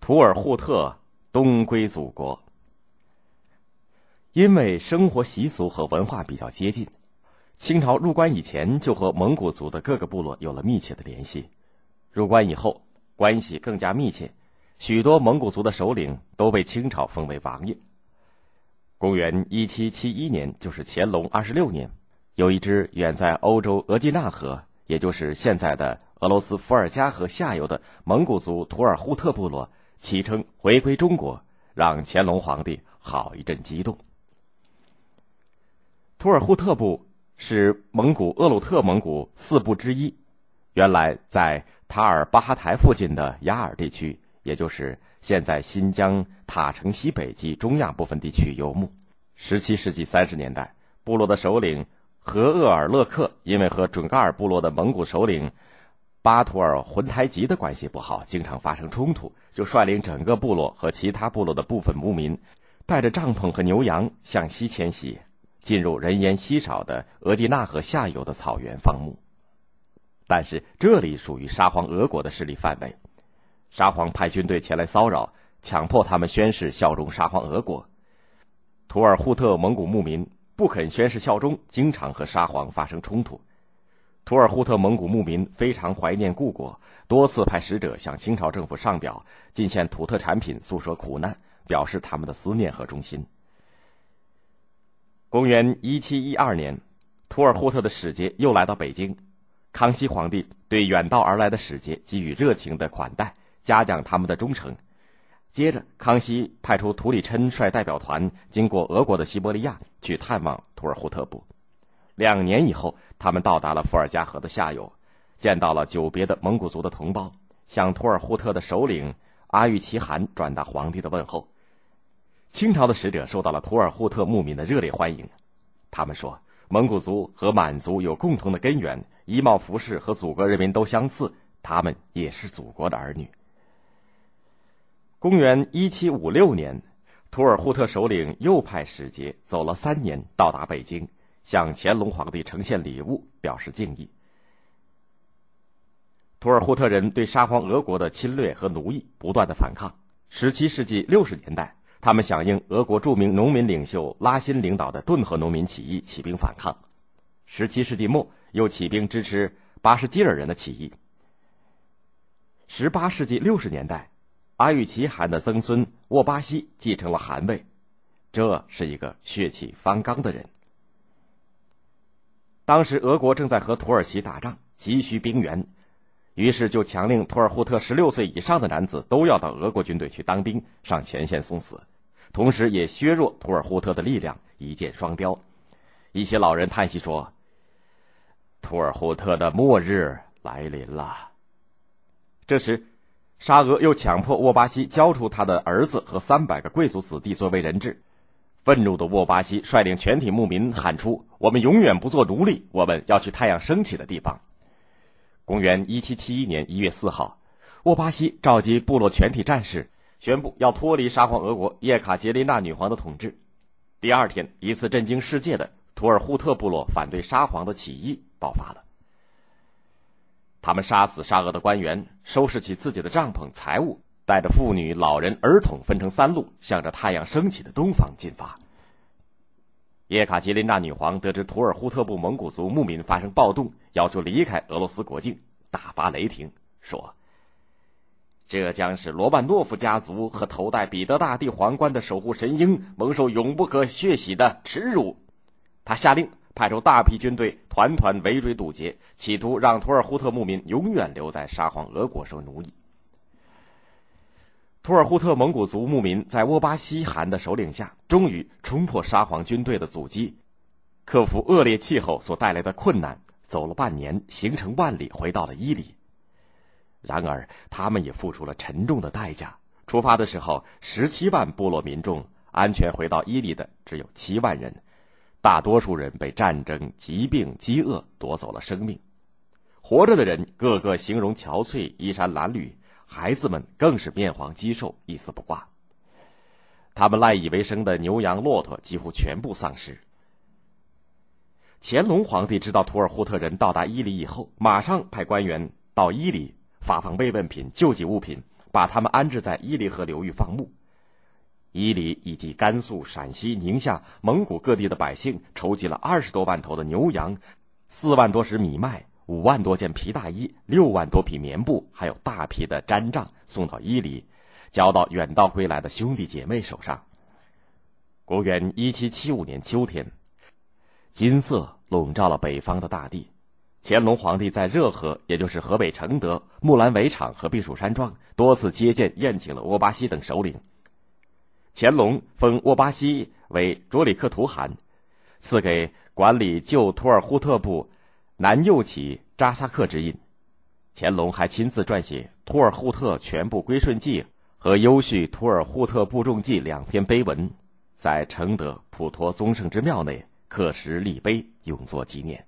图尔扈特东归祖国。因为生活习俗和文化比较接近，清朝入关以前就和蒙古族的各个部落有了密切的联系。入关以后，关系更加密切，许多蒙古族的首领都被清朝封为王爷。公元一七七一年，就是乾隆二十六年，有一支远在欧洲额济纳河，也就是现在的俄罗斯伏尔加河下游的蒙古族图尔扈特部落启程回归中国，让乾隆皇帝好一阵激动。图尔扈特部是蒙古鄂鲁特蒙古四部之一，原来在塔尔巴哈台附近的雅尔地区，也就是现在新疆塔城西北及中亚部分地区游牧。十七世纪三十年代，部落的首领和鄂尔勒克因为和准噶尔部落的蒙古首领巴图尔浑台吉的关系不好，经常发生冲突，就率领整个部落和其他部落的部分牧民，带着帐篷和牛羊向西迁徙。进入人烟稀少的额济纳河下游的草原放牧，但是这里属于沙皇俄国的势力范围，沙皇派军队前来骚扰，强迫他们宣誓效忠沙皇俄国。图尔扈特蒙古牧民不肯宣誓效忠，经常和沙皇发生冲突。图尔扈特蒙古牧民非常怀念故国，多次派使者向清朝政府上表，进献土特产品，诉说苦难，表示他们的思念和忠心。公元一七一二年，图尔扈特的使节又来到北京，康熙皇帝对远道而来的使节给予热情的款待，嘉奖他们的忠诚。接着，康熙派出图里琛率代表团经过俄国的西伯利亚去探望图尔扈特部。两年以后，他们到达了伏尔加河的下游，见到了久别的蒙古族的同胞，向图尔扈特的首领阿育齐汗转达皇帝的问候。清朝的使者受到了图尔扈特牧民的热烈欢迎，他们说，蒙古族和满族有共同的根源，衣帽服饰和祖国人民都相似，他们也是祖国的儿女。公元一七五六年，图尔扈特首领又派使节走了三年，到达北京，向乾隆皇帝呈现礼物，表示敬意。图尔扈特人对沙皇俄国的侵略和奴役不断的反抗。十七世纪六十年代。他们响应俄国著名农民领袖拉辛领导的顿河农民起义，起兵反抗。十七世纪末，又起兵支持巴什基尔人的起义。十八世纪六十年代，阿育齐汗的曾孙沃巴西继承了汗位，这是一个血气方刚的人。当时俄国正在和土耳其打仗，急需兵员，于是就强令图尔扈特十六岁以上的男子都要到俄国军队去当兵，上前线送死。同时，也削弱图尔扈特的力量，一箭双雕。一些老人叹息说：“图尔扈特的末日来临了。”这时，沙俄又强迫沃巴西交出他的儿子和三百个贵族子弟作为人质。愤怒的沃巴西率领全体牧民喊出：“我们永远不做奴隶，我们要去太阳升起的地方。”公元一七七一年一月四号，沃巴西召集部落全体战士。宣布要脱离沙皇俄国叶卡捷琳娜女皇的统治。第二天，一次震惊世界的图尔扈特部落反对沙皇的起义爆发了。他们杀死沙俄的官员，收拾起自己的帐篷、财物，带着妇女、老人、儿童分成三路，向着太阳升起的东方进发。叶卡捷琳娜女皇得知图尔扈特部蒙古族牧民发生暴动，要求离开俄罗斯国境，大发雷霆，说。这将使罗曼诺夫家族和头戴彼得大帝皇冠的守护神鹰蒙受永不可血洗的耻辱。他下令派出大批军队，团团围追堵截，企图让图尔扈特牧民永远留在沙皇俄国受奴役。图尔扈特蒙古族牧民在沃巴西汗的首领下，终于冲破沙皇军队的阻击，克服恶劣气候所带来的困难，走了半年，行程万里，回到了伊犁。然而，他们也付出了沉重的代价。出发的时候，十七万部落民众安全回到伊犁的只有七万人，大多数人被战争、疾病、饥饿夺走了生命。活着的人个个形容憔悴，衣衫褴褛；孩子们更是面黄肌瘦，一丝不挂。他们赖以为生的牛羊骆驼几乎全部丧失。乾隆皇帝知道图尔扈特人到达伊犁以后，马上派官员到伊犁。发放慰问品、救济物品，把他们安置在伊犁河流域放牧。伊犁以及甘肃、陕西、宁夏、蒙古各地的百姓筹集了二十多万头的牛羊，四万多石米麦，五万多件皮大衣，六万多匹棉布，还有大批的毡帐，送到伊犁，交到远道归来的兄弟姐妹手上。公元一七七五年秋天，金色笼罩了北方的大地。乾隆皇帝在热河，也就是河北承德、木兰围场和避暑山庄，多次接见宴请了沃巴西等首领。乾隆封沃巴西为卓里克图汗，赐给管理旧图尔扈特部南右旗扎萨克之印。乾隆还亲自撰写《土尔扈特全部归顺记》和《优叙土尔扈特部众记》两篇碑文，在承德普陀宗圣之庙内刻石立碑，永作纪念。